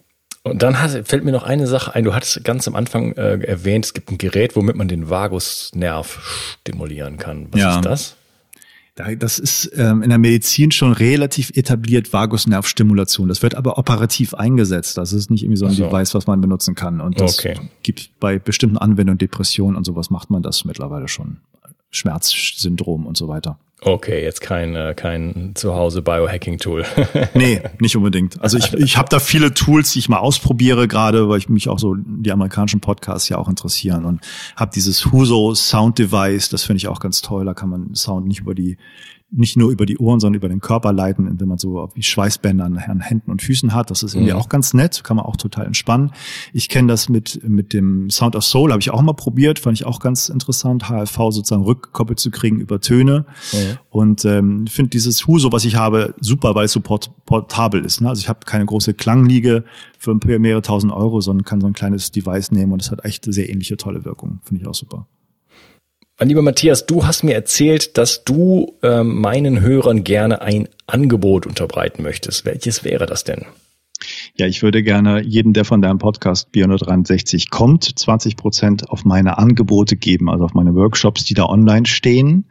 A: und dann hat, fällt mir noch eine Sache ein. Du hattest ganz am Anfang äh, erwähnt, es gibt ein Gerät, womit man den Vagusnerv stimulieren kann. Was ja. ist das?
B: Das ist ähm, in der Medizin schon relativ etabliert, Vagusnervstimulation. Das wird aber operativ eingesetzt. Das ist nicht irgendwie so ein so. Device, was man benutzen kann. Und das okay. gibt bei bestimmten Anwendungen, Depressionen und sowas macht man das mittlerweile schon. Schmerzsyndrom und so weiter.
A: Okay, jetzt kein, äh, kein Zuhause Biohacking-Tool.
B: nee, nicht unbedingt. Also ich, ich habe da viele Tools, die ich mal ausprobiere, gerade weil ich mich auch so die amerikanischen Podcasts ja auch interessieren und habe dieses Huso Sound Device, das finde ich auch ganz toll. Da kann man Sound nicht über die nicht nur über die Ohren, sondern über den Körper leiten, indem man so wie Schweißbänder an Händen und Füßen hat. Das ist irgendwie mhm. auch ganz nett, kann man auch total entspannen. Ich kenne das mit mit dem Sound of Soul, habe ich auch mal probiert, fand ich auch ganz interessant, HLV sozusagen rückgekoppelt zu kriegen über Töne. Mhm. Und ähm, finde dieses Huso, was ich habe, super, weil es so port portabel ist. Ne? Also ich habe keine große Klangliege für mehrere tausend Euro, sondern kann so ein kleines Device nehmen und es hat echt sehr ähnliche tolle Wirkung. Finde ich auch super.
A: Mein lieber Matthias, du hast mir erzählt, dass du äh, meinen Hörern gerne ein Angebot unterbreiten möchtest. Welches wäre das denn?
B: Ja, ich würde gerne jedem, der von deinem Podcast Bio 360 kommt, 20 Prozent auf meine Angebote geben, also auf meine Workshops, die da online stehen.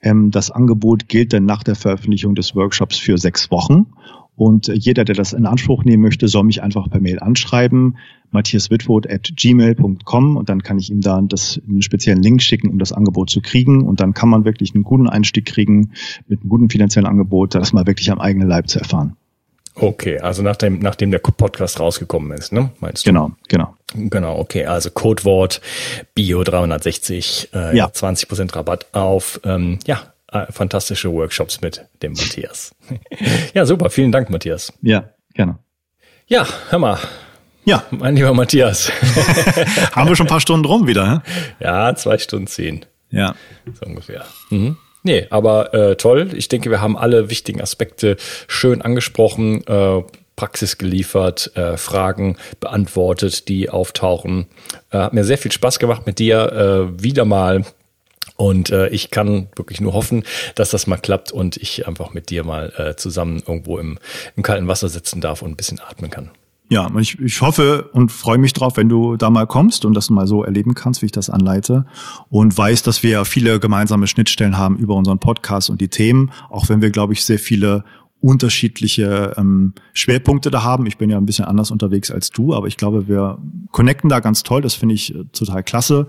B: Ähm, das Angebot gilt dann nach der Veröffentlichung des Workshops für sechs Wochen. Und jeder, der das in Anspruch nehmen möchte, soll mich einfach per Mail anschreiben, matthiaswitwood at gmail.com und dann kann ich ihm da das, einen speziellen Link schicken, um das Angebot zu kriegen. Und dann kann man wirklich einen guten Einstieg kriegen mit einem guten finanziellen Angebot, das mal wirklich am eigenen Leib zu erfahren.
A: Okay, also nachdem, nachdem der Podcast rausgekommen ist, ne? Meinst
B: du? Genau, genau.
A: Genau, okay. Also Codewort Bio 360, äh, ja. 20% Rabatt auf. Ähm, ja, äh, fantastische Workshops mit dem Matthias. ja, super. Vielen Dank, Matthias.
B: Ja, gerne.
A: Ja, hör mal. Ja. Mein lieber Matthias.
B: Haben wir schon ein paar Stunden rum wieder, hä?
A: Ja, zwei Stunden zehn.
B: Ja.
A: So ungefähr. Mhm. Nee, aber äh, toll. Ich denke, wir haben alle wichtigen Aspekte schön angesprochen, äh, Praxis geliefert, äh, Fragen beantwortet, die auftauchen. Äh, hat mir sehr viel Spaß gemacht mit dir. Äh, wieder mal und äh, ich kann wirklich nur hoffen, dass das mal klappt und ich einfach mit dir mal äh, zusammen irgendwo im, im kalten Wasser sitzen darf und ein bisschen atmen kann.
B: Ja, ich, ich hoffe und freue mich drauf, wenn du da mal kommst und das mal so erleben kannst, wie ich das anleite. Und weiß, dass wir viele gemeinsame Schnittstellen haben über unseren Podcast und die Themen, auch wenn wir, glaube ich, sehr viele unterschiedliche ähm, Schwerpunkte da haben. Ich bin ja ein bisschen anders unterwegs als du, aber ich glaube, wir connecten da ganz toll. Das finde ich äh, total klasse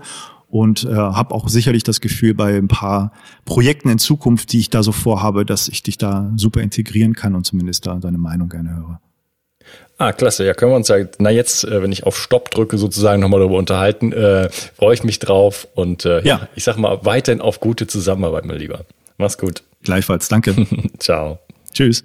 B: und äh, habe auch sicherlich das Gefühl bei ein paar Projekten in Zukunft, die ich da so vorhabe, dass ich dich da super integrieren kann und zumindest da deine Meinung gerne höre.
A: Ah, klasse. Ja, können wir uns ja, na jetzt, äh, wenn ich auf Stopp drücke, sozusagen nochmal darüber unterhalten, äh, freue ich mich drauf und äh, ja. ich sag mal weiterhin auf gute Zusammenarbeit, mein Lieber. Mach's gut.
B: Gleichfalls, danke.
A: Ciao.
B: Tschüss.